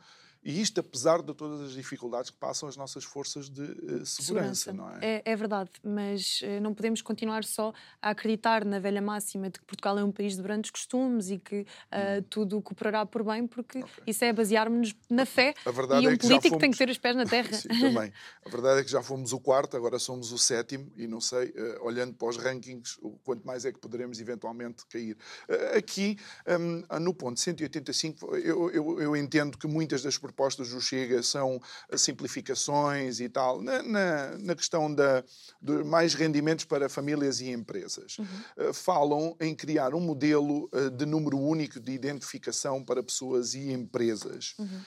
E isto apesar de todas as dificuldades que passam as nossas forças de uh, segurança, segurança, não é? é? é? verdade, mas uh, não podemos continuar só a acreditar na velha máxima de que Portugal é um país de grandes costumes e que uh, hum. tudo cooperará por bem, porque okay. isso é basear-nos na fé e um é político fomos... tem que ter os pés na terra. Sim, também. A verdade é que já fomos o quarto, agora somos o sétimo e não sei, olhando para os rankings, quanto mais é que poderemos eventualmente cair. aqui, um, no ponto 185, eu, eu, eu entendo que muitas das propostas propostas do Chega são simplificações e tal, na, na, na questão da, de mais rendimentos para famílias e empresas. Uhum. Uh, falam em criar um modelo uh, de número único de identificação para pessoas e empresas. Uhum.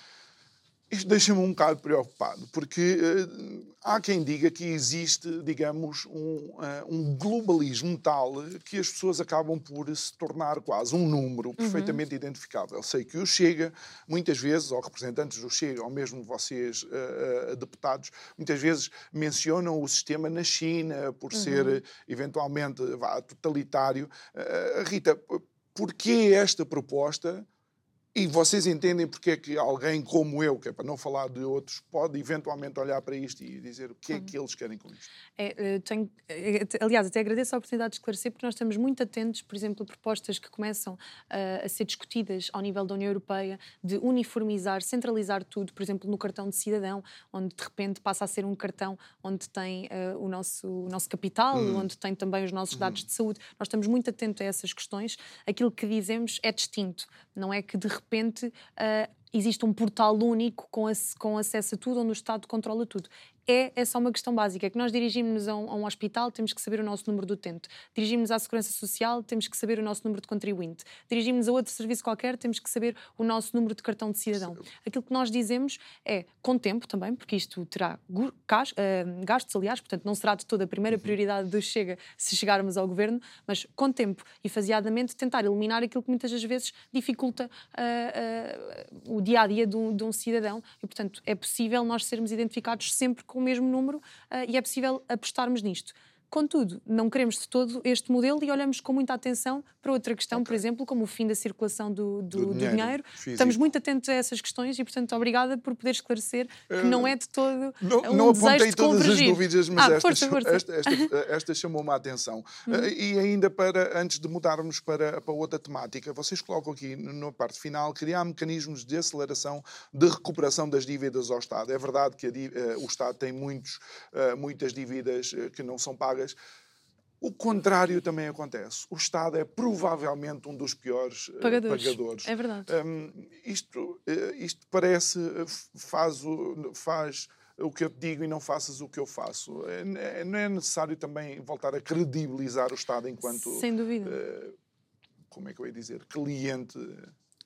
Isto deixa-me um bocado preocupado, porque uh, há quem diga que existe, digamos, um, uh, um, globalismo tal que as pessoas acabam por se tornar quase um número uhum. perfeitamente uhum. identificável. Sei que o Chega, muitas vezes, ou representantes do Chega, ou mesmo vocês, uh, deputados, muitas vezes mencionam o sistema na China por uhum. ser, eventualmente, vá, totalitário. Rita, porquê esta proposta? E vocês entendem porque é que alguém como eu, que é para não falar de outros, pode eventualmente olhar para isto e dizer o que é que eles querem com isto? É, tenho, é, aliás, até agradeço a oportunidade de esclarecer, porque nós estamos muito atentos, por exemplo, a propostas que começam uh, a ser discutidas ao nível da União Europeia de uniformizar, centralizar tudo, por exemplo, no cartão de cidadão, onde de repente passa a ser um cartão onde tem uh, o, nosso, o nosso capital, hum. onde tem também os nossos dados hum. de saúde. Nós estamos muito atentos a essas questões. Aquilo que dizemos é distinto, não é que de repente uh, existe um portal único com, com acesso a tudo, onde o Estado controla tudo é, é só uma questão básica, é que nós dirigimos-nos a, um, a, um, hospital, temos que saber o nosso número do utente. Dirigimos-nos à Segurança Social, temos que saber o nosso número de contribuinte. Dirigimos a outro serviço qualquer, temos que saber o nosso número de cartão de cidadão. Aquilo que nós dizemos é, com tempo também, porque isto terá eh, gastos, aliás, portanto não será de toda a primeira uhum. prioridade do Chega se chegarmos ao governo, mas com tempo e faseadamente tentar eliminar aquilo que muitas das vezes dificulta uh, uh, o dia a dia de um, de um cidadão. E, portanto, é possível nós sermos identificados sempre com o mesmo número uh, e é possível apostarmos nisto. Contudo, não queremos de todo este modelo e olhamos com muita atenção para outra questão, okay. por exemplo, como o fim da circulação do, do, do dinheiro. Do dinheiro. Estamos muito atentos a essas questões e, portanto, obrigada por poder esclarecer que uh, não é de todo não, um não apontei de todas as dúvidas, mas ah, esta, força, força. Esta, esta, esta chamou-me a atenção. Uhum. Uh, e ainda para, antes de mudarmos para, para outra temática, vocês colocam aqui na parte final criar mecanismos de aceleração de recuperação das dívidas ao Estado. É verdade que a, uh, o Estado tem muitos, muitas dívidas que não são pagas pagas. O contrário também acontece. O Estado é provavelmente um dos piores eh, pagadores. pagadores. É verdade. Um, isto, eh, isto parece, eh, faz, o, faz o que eu te digo e não faças o que eu faço. É, não é necessário também voltar a credibilizar o Estado enquanto. Sem dúvida. Uh, como é que eu ia dizer? Cliente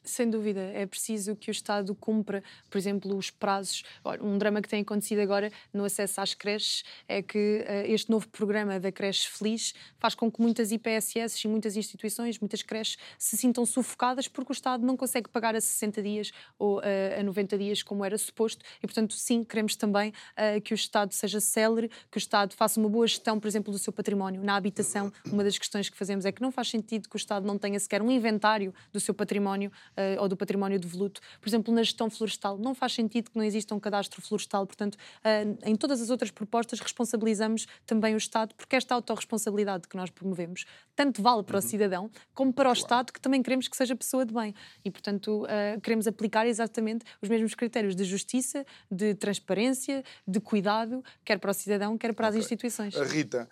sem dúvida, é preciso que o Estado cumpra, por exemplo, os prazos. Um drama que tem acontecido agora no acesso às creches é que uh, este novo programa da Creche Feliz faz com que muitas IPSS e muitas instituições, muitas creches, se sintam sufocadas porque o Estado não consegue pagar a 60 dias ou uh, a 90 dias como era suposto. E, portanto, sim, queremos também uh, que o Estado seja célere, que o Estado faça uma boa gestão, por exemplo, do seu património. Na habitação, uma das questões que fazemos é que não faz sentido que o Estado não tenha sequer um inventário do seu património uh, ou do património devoluto. Por exemplo, na gestão florestal, não faz sentido que não exista um cadastro florestal. Portanto, uh, em todas as outras propostas, responsabilizamos também o Estado, porque esta autorresponsabilidade que nós promovemos tanto vale para uhum. o cidadão como para o claro. Estado, que também queremos que seja pessoa de bem. E, portanto, uh, queremos aplicar exatamente os mesmos critérios de justiça, de transparência, de cuidado, quer para o cidadão, quer para okay. as instituições. Rita,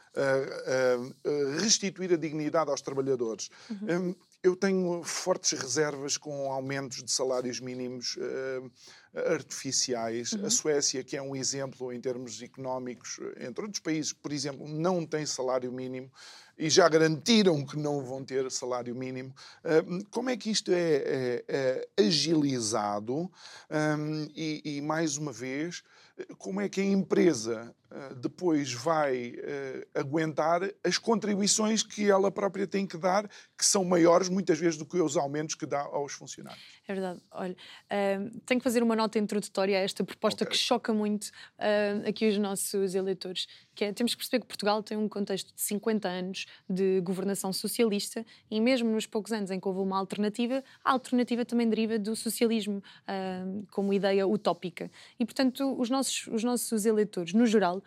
restituir a dignidade aos trabalhadores. Uhum. Um, eu tenho fortes reservas com aumentos de salários mínimos uh, artificiais. Uhum. A Suécia, que é um exemplo em termos económicos, entre outros países, por exemplo, não tem salário mínimo e já garantiram que não vão ter salário mínimo. Uh, como é que isto é, é, é agilizado? Um, e, e, mais uma vez, como é que a empresa depois vai uh, aguentar as contribuições que ela própria tem que dar, que são maiores muitas vezes do que os aumentos que dá aos funcionários. É verdade. Olha, uh, tenho que fazer uma nota introdutória a esta proposta okay. que choca muito aqui os nossos eleitores, que é, temos que perceber que Portugal tem um contexto de 50 anos de governação socialista e mesmo nos poucos anos em que houve uma alternativa, a alternativa também deriva do socialismo como ideia utópica. E, portanto, os nossos nossos, os nossos eleitores, no geral,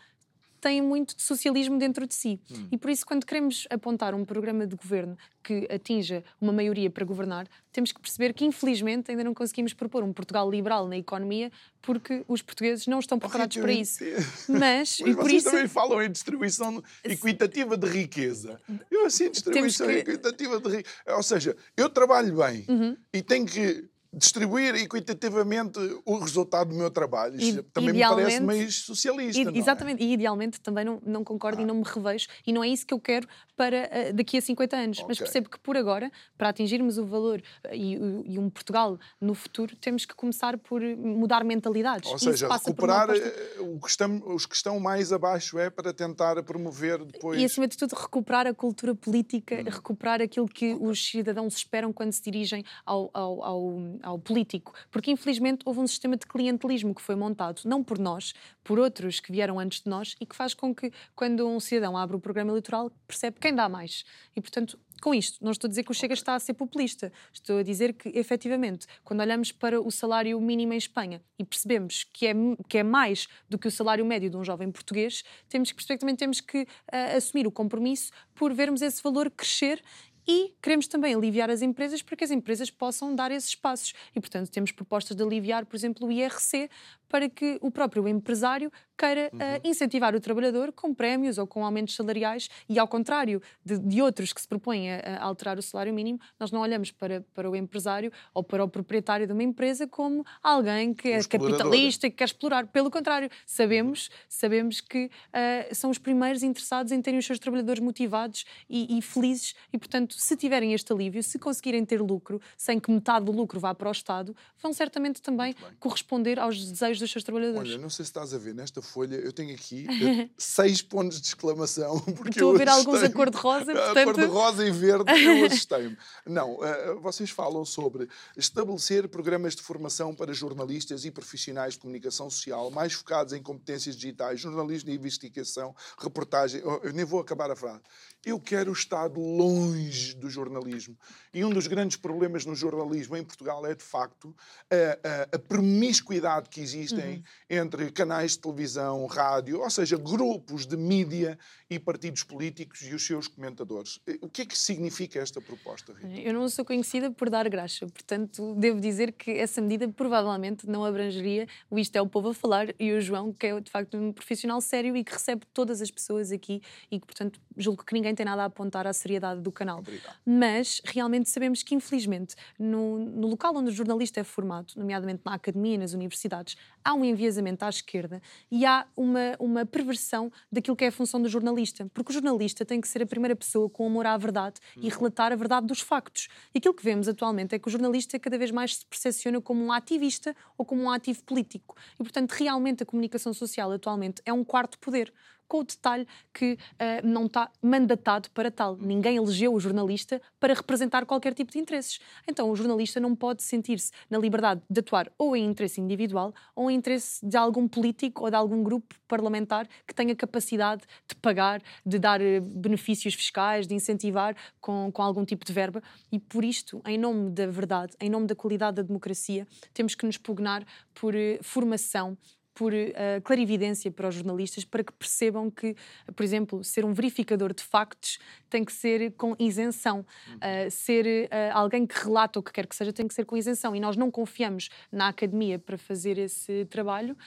têm muito de socialismo dentro de si. Hum. E por isso, quando queremos apontar um programa de governo que atinja uma maioria para governar, temos que perceber que, infelizmente, ainda não conseguimos propor um Portugal liberal na economia porque os portugueses não estão preparados para isso. Mas, Mas e por isso... também falam em distribuição equitativa de riqueza. Eu assim, distribuição que... equitativa de riqueza. Ou seja, eu trabalho bem uhum. e tenho que distribuir equitativamente o resultado do meu trabalho. Isso também me parece meio socialista. E, exatamente, é? e idealmente também não, não concordo ah. e não me revejo. E não é isso que eu quero para uh, daqui a 50 anos. Okay. Mas percebo que por agora, para atingirmos o valor uh, e, e, um Portugal no futuro, temos que começar por mudar mentalidades. Ou seja, recuperar eh, o que estão, os que estão mais abaixo é para tentar promover depois. E acima de tudo, recuperar a cultura política, hum. recuperar aquilo que okay. os cidadãos esperam quando se dirigem ao, ao, ao ao político, porque infelizmente houve um sistema de clientelismo que foi montado, não por nós, por outros que vieram antes de nós e que faz com que, quando um cidadão abre o programa eleitoral, percebe quem dá mais. E, portanto, com isto, não estou a dizer que o Chega está a ser populista, estou a dizer que, efetivamente, quando olhamos para o salário mínimo em Espanha e percebemos que é, que é mais do que o salário médio de um jovem português, temos que também temos que uh, assumir o compromisso por vermos esse valor crescer e queremos também aliviar as empresas para que as empresas possam dar esses passos. E, portanto, temos propostas de aliviar, por exemplo, o IRC para que o próprio empresário queira uhum. uh, incentivar o trabalhador com prémios ou com aumentos salariais e, ao contrário de, de outros que se propõem a, a, alterar o salário mínimo, nós não olhamos para, para o empresário ou para o proprietário de uma empresa como alguém que é capitalista e que quer explorar. Pelo contrário, sabemos, sabemos que uh, são os primeiros interessados em terem os seus trabalhadores motivados e, e felizes e, portanto, se tiverem este alívio, se conseguirem ter lucro, sem que metade do lucro vá para o Estado, vão certamente também corresponder aos desejos dos seus trabalhadores. Olha, não sei se estás a ver nesta folha, eu tenho aqui seis pontos de exclamação. Porque Estou a ver alguns a cor-de-rosa, portanto... A cor-de-rosa e verde, eu assustei-me. Não, uh, vocês falam sobre estabelecer programas de formação para jornalistas e profissionais de comunicação social mais focados em competências digitais, jornalismo e investigação, reportagem... Eu nem vou acabar a frase. Eu quero o Estado longe do jornalismo. E um dos grandes problemas no jornalismo em Portugal é, de facto, a, a, a promiscuidade que existem uhum. entre canais de televisão, rádio, ou seja, grupos de mídia e partidos políticos e os seus comentadores. O que é que significa esta proposta, Rita? Eu não sou conhecida por dar graxa, portanto, devo dizer que essa medida provavelmente não abrangeria o Isto é o Povo a Falar e o João, que é, de facto, um profissional sério e que recebe todas as pessoas aqui e que, portanto, julgo que ninguém nem tem nada a apontar à seriedade do canal. Obrigado. Mas realmente sabemos que, infelizmente, no, no, local onde o jornalista é formado, nomeadamente na academia e nas universidades, há um enviesamento à esquerda e há uma, uma perversão daquilo que é a função do jornalista. Porque o jornalista tem que ser a primeira pessoa com amor à verdade e uhum. relatar a verdade dos factos. E aquilo que vemos atualmente é que o jornalista cada vez mais se percepciona como um ativista ou como um ativo político. E, portanto, realmente a comunicação social atualmente é um quarto poder com o detalhe que uh, não está mandatado para tal. Ninguém elegeu o jornalista para representar qualquer tipo de interesses. Então, o jornalista não pode sentir-se na liberdade de atuar ou em interesse individual ou em interesse de algum político ou de algum grupo parlamentar que tenha capacidade de pagar, de dar uh, benefícios fiscais, de incentivar com, com algum tipo de verba. E por isto, em nome da verdade, em nome da qualidade da democracia, temos que nos pugnar por uh, formação por uh, clarividência para os jornalistas para que percebam que, por exemplo, ser um verificador de factos tem que ser com isenção. Uh, ser uh, alguém que relata o que quer que seja tem que ser com isenção. E nós não confiamos na academia para fazer esse trabalho,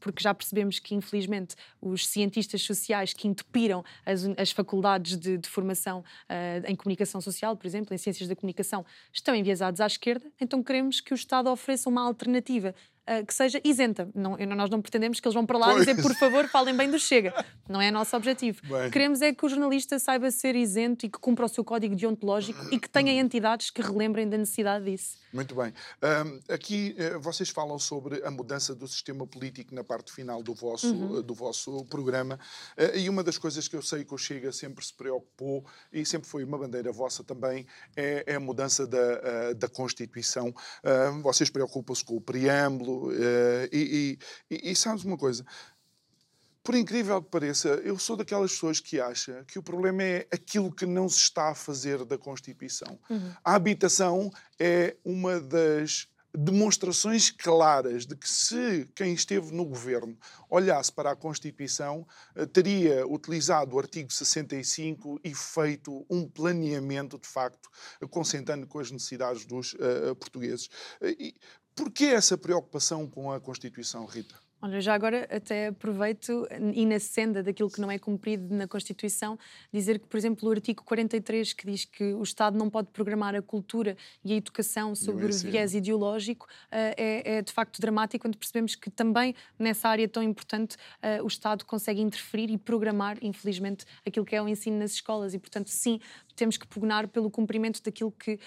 porque já percebemos que, infelizmente, os cientistas sociais que entupiram as, as faculdades de, de formação em comunicação social, por exemplo, em ciências da comunicação, estão enviesados à esquerda. Então queremos que o Estado ofereça uma alternativa uh, que seja isenta. Não, nós não pretendemos que eles vão para lá pois. dizer, por favor, falem bem do Chega. Não é nosso objetivo. Bem. Queremos é que o jornalista saiba ser isento e que cumpra o seu código deontológico e que tenha entidades que relembrem da necessidade disso. Muito bem. Um, aqui uh, vocês falam sobre a mudança do sistema político na parte final do vosso, uhum. uh, do vosso programa. Uh, e uma das coisas que eu sei que o Chega sempre se preocupou e sempre foi uma bandeira vossa também é, é a mudança da, da Constituição. vocês preocupam-se com o preâmbulo e, e, e sabes uma coisa? Por incrível que pareça, eu sou daquelas pessoas que acha que o problema é aquilo que não se está a fazer da Constituição. Uhum. A habitação é uma das demonstrações claras de que se quem esteve no governo olhasse para a Constituição, eh, teria utilizado o artigo 65 e feito um planeamento, de facto, consentando com as necessidades dos uh, portugueses. E porquê essa preocupação com a Constituição, Rita? Olha, já agora até aproveito e na senda daquilo que não é cumprido na Constituição, dizer que, por exemplo, o artigo 43, que diz que o Estado não pode programar a cultura e a educação sobre o viés ideológico, eh, é, é, de facto dramático quando percebemos que também nessa área tão importante eh, o Estado consegue interferir e programar, infelizmente, aquilo que é o ensino nas escolas. E, portanto, sim, temos que pugnar pelo cumprimento daquilo que uh,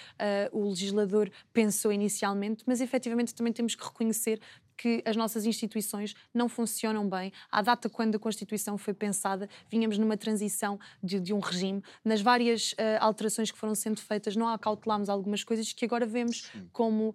o legislador pensou inicialmente, mas efetivamente também temos que reconhecer que as nossas instituições não funcionam bem. À data quando a Constituição foi pensada, vínhamos numa transição de, de um regime. Nas várias uh, alterações que foram sendo feitas, não acautelámos algumas coisas que agora vemos Sim. como uh,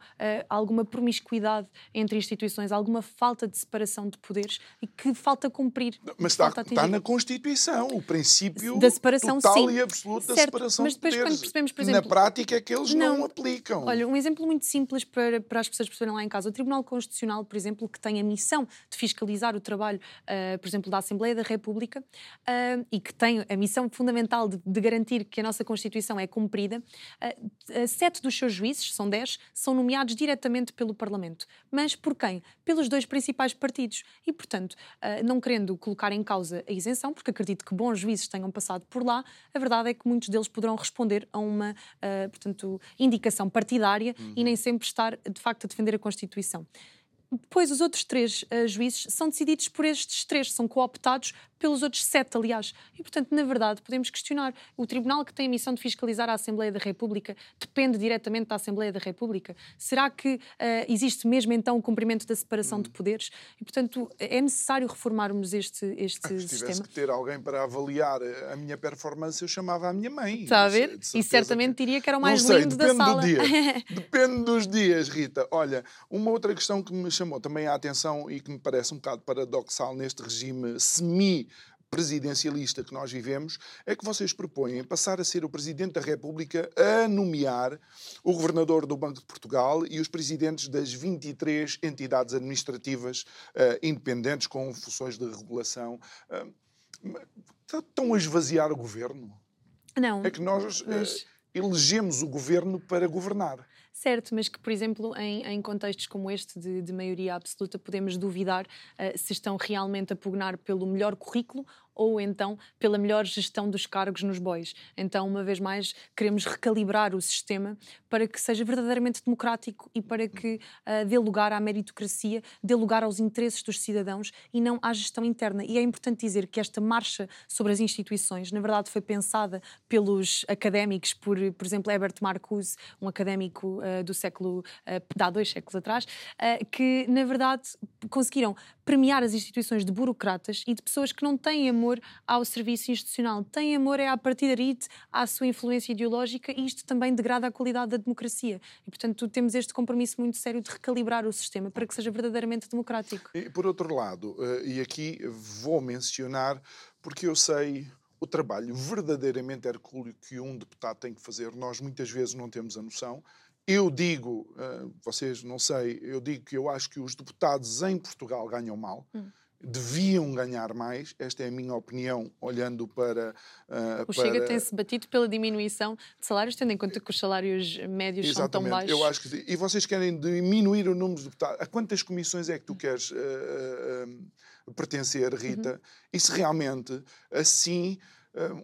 alguma promiscuidade entre instituições, alguma falta de separação de poderes e que falta cumprir. Mas está, está na Constituição o princípio da separação, total sim. e absoluto certo, da separação mas depois, de poderes. Quando percebemos, por exemplo, na prática é que eles não, não aplicam. Olha, um exemplo muito simples para, para as pessoas perceberem lá em casa. O Tribunal Constitucional, por exemplo, que tem a missão de fiscalizar o trabalho, uh, por exemplo, da Assembleia da República uh, e que tem a missão fundamental de, de, garantir que a nossa Constituição é cumprida, uh, sete dos seus juízes, são dez, são nomeados diretamente pelo Parlamento. Mas por quem? Pelos dois principais partidos. E, portanto, não querendo colocar em causa a isenção, porque acredito que bons juízes tenham passado por lá, a verdade é que muitos deles poderão responder a uma, portanto, indicação partidária uhum. e nem sempre estar, de facto, a defender a Constituição. Depois, os outros três uh, juízes são decididos por estes três, são cooptados pelos outros sete, aliás. E, portanto, na verdade, podemos questionar. O tribunal que tem a missão de fiscalizar a Assembleia da República depende diretamente da Assembleia da República? Será que uh, existe mesmo, então, o cumprimento da separação hum. de poderes? E, portanto, é necessário reformarmos este, este ah, se sistema. Se tivesse que ter alguém para avaliar a minha performance, eu chamava a minha mãe. Está a ver? E certamente que... diria que era o mais Não lindo sei, da sala. Do dia. depende dos dias, Rita. Olha, uma outra questão que me chamou também a atenção e que me parece um bocado paradoxal neste regime semi presidencialista que nós vivemos, é que vocês propõem passar a ser o Presidente da República a nomear o Governador do Banco de Portugal e os presidentes das 23 entidades administrativas uh, independentes com funções de regulação. Uh, estão a esvaziar o governo? Não. É que nós uh, elegemos o governo para governar. Certo, mas que, por exemplo, em, em contextos como este de, de, maioria absoluta, podemos duvidar uh, se estão realmente a pugnar pelo melhor currículo ou então pela melhor gestão dos cargos nos bois. Então, uma vez mais, queremos recalibrar o sistema para que seja verdadeiramente democrático e para que uh, dê lugar à meritocracia, dê lugar aos interesses dos cidadãos e não à gestão interna. E é importante dizer que esta marcha sobre as instituições, na verdade, foi pensada pelos académicos, por, por exemplo, Herbert Marcuse, um académico uh, do século, uh, de há dois séculos atrás, que, na verdade, conseguiram premiar as instituições de burocratas e de pessoas que não têm amor ao serviço institucional. Têm amor é à partidarite, à sua influência ideológica e isto também degrada a qualidade da democracia. E, portanto, temos este compromisso muito sério de recalibrar o sistema para que seja verdadeiramente democrático. E, por outro lado, eh, e aqui vou mencionar, porque eu sei o trabalho verdadeiramente hercúleo que um deputado tem que fazer, nós muitas vezes não temos a noção. Eu digo, uh, vocês não sei, eu digo que eu acho que os deputados em Portugal ganham mal. Hum. Deviam ganhar mais, esta é a minha opinião, olhando para. Uh, o Chega para... tem-se batido pela diminuição de salários, tendo em conta que os salários médios Exatamente. são tão baixos. Eu acho que E vocês querem diminuir o número de deputados. A quantas comissões é que tu queres uh, pertencer, Rita? Uhum. E se realmente assim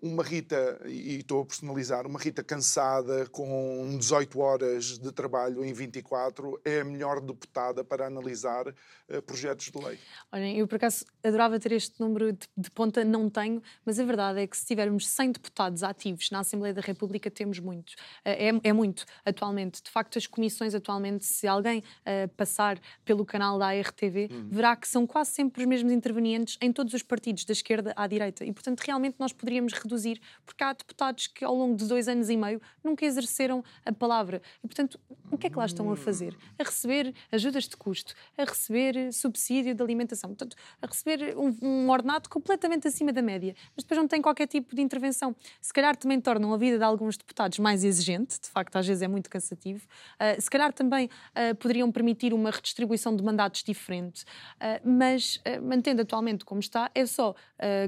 uma Rita, e estou a personalizar, uma Rita cansada com 18 horas de trabalho em 24 é a melhor deputada para analisar uh, projetos de lei. Olhem, eu por acaso adorava ter este número de, de, ponta, não tenho, mas a verdade é que se tivermos 100 deputados ativos na Assembleia da República, temos muitos. Uh, é, é, muito, atualmente. De facto, as comissões atualmente, se alguém uh, passar pelo canal da ARTV, hum. verá que são quase sempre os mesmos intervenientes em todos os partidos, da esquerda à direita. E, portanto, realmente nós poderíamos poderíamos reduzir, porque há deputados que ao longo de dois anos e meio nunca exerceram a palavra. E, portanto, o que é que lá estão a fazer? A receber ajudas de custo, a receber subsídio de alimentação, portanto, a receber um, um ordenado completamente acima da média, mas depois não têm qualquer tipo de intervenção. Se calhar também tornam a vida de alguns deputados mais exigente, de facto, às vezes é muito cansativo. Uh, se calhar também uh, poderiam permitir uma redistribuição de mandatos diferente, uh, mas mantendo atualmente como está, é só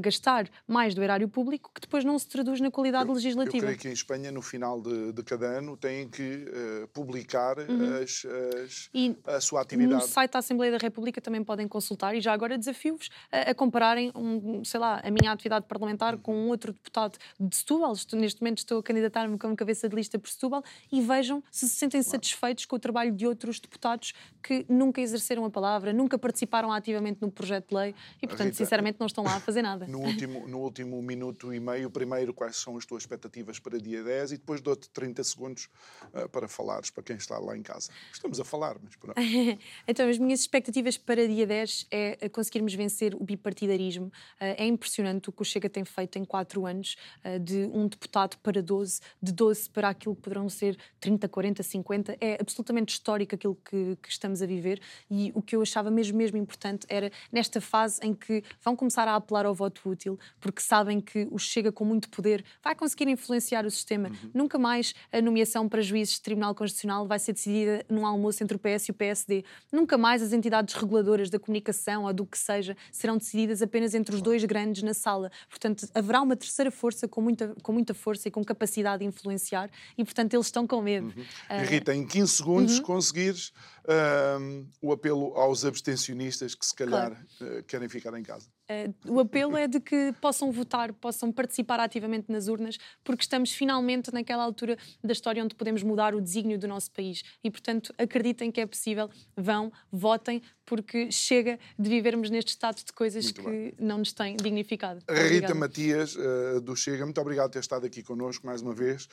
gastar mais do erário público que depois não se traduz na qualidade eu, legislativa. Eu creio que em Espanha, no final de, de cada ano, têm que uh, publicar uhum. as, as, a sua atividade. No site da Assembleia da República também podem consultar e já agora desafio-vos a, a, compararem, um, sei lá, a minha atividade parlamentar com um outro deputado de Setúbal. Estou, neste momento estou a candidatar-me como cabeça de lista por Setúbal e vejam se se sentem claro. satisfeitos com o trabalho de outros deputados que nunca exerceram a palavra, nunca participaram ativamente no projeto de lei e, portanto, Rita, sinceramente, não estão lá a fazer nada. No último, no último minuto minuto e meio. Primeiro, quais são as tuas expectativas para dia 10 e depois dou-te 30 segundos uh, para falares para quem está lá em casa. Estamos a falar, mas pronto. então, as minhas expectativas para dia 10 é conseguirmos vencer o bipartidarismo. Uh, é impressionante o que o Chega tem feito em quatro anos, uh, de um deputado para 12, de 12 para aquilo que poderão ser 30, 40, 50. É absolutamente histórico aquilo que, que estamos a viver e o que eu achava mesmo, mesmo importante era nesta fase em que vão começar a apelar ao voto útil, porque sabem que o Chega com muito poder vai conseguir influenciar o sistema. Uhum. Nunca mais a nomeação para juízes de Tribunal Constitucional vai ser decidida num almoço entre o PS e o PSD. Nunca mais as entidades reguladoras da comunicação ou do que seja serão decididas apenas entre os dois grandes na sala. Portanto, haverá uma terceira força com muita, com muita força e com capacidade de influenciar e, portanto, eles estão com medo. Uhum. Uh... Rita, em 15 segundos uhum. conseguires uh, o apelo aos abstencionistas que se calhar claro. uh, querem ficar em casa. Uh, o apelo é de que possam votar, possam participar ativamente nas urnas, porque estamos finalmente naquela altura da história onde podemos mudar o desígnio do nosso país. E, portanto, acreditem que é possível, vão, votem, porque chega de vivermos neste estado de coisas muito que bem. não nos tem dignificado. Rita Matias, uh, do Chega, muito obrigado por ter estado aqui connosco mais uma vez.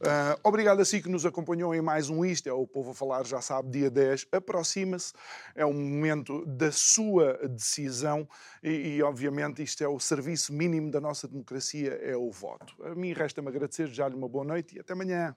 Uh, obrigado a si que nos acompanhou em mais um Isto é o Povo a Falar, já sabe, dia 10 aproxima-se, é o momento da sua decisão e, e, obviamente, isto é o serviço mínimo da nossa democracia, é o voto. A mim resta-me agradecer, já lhe uma boa noite e até amanhã.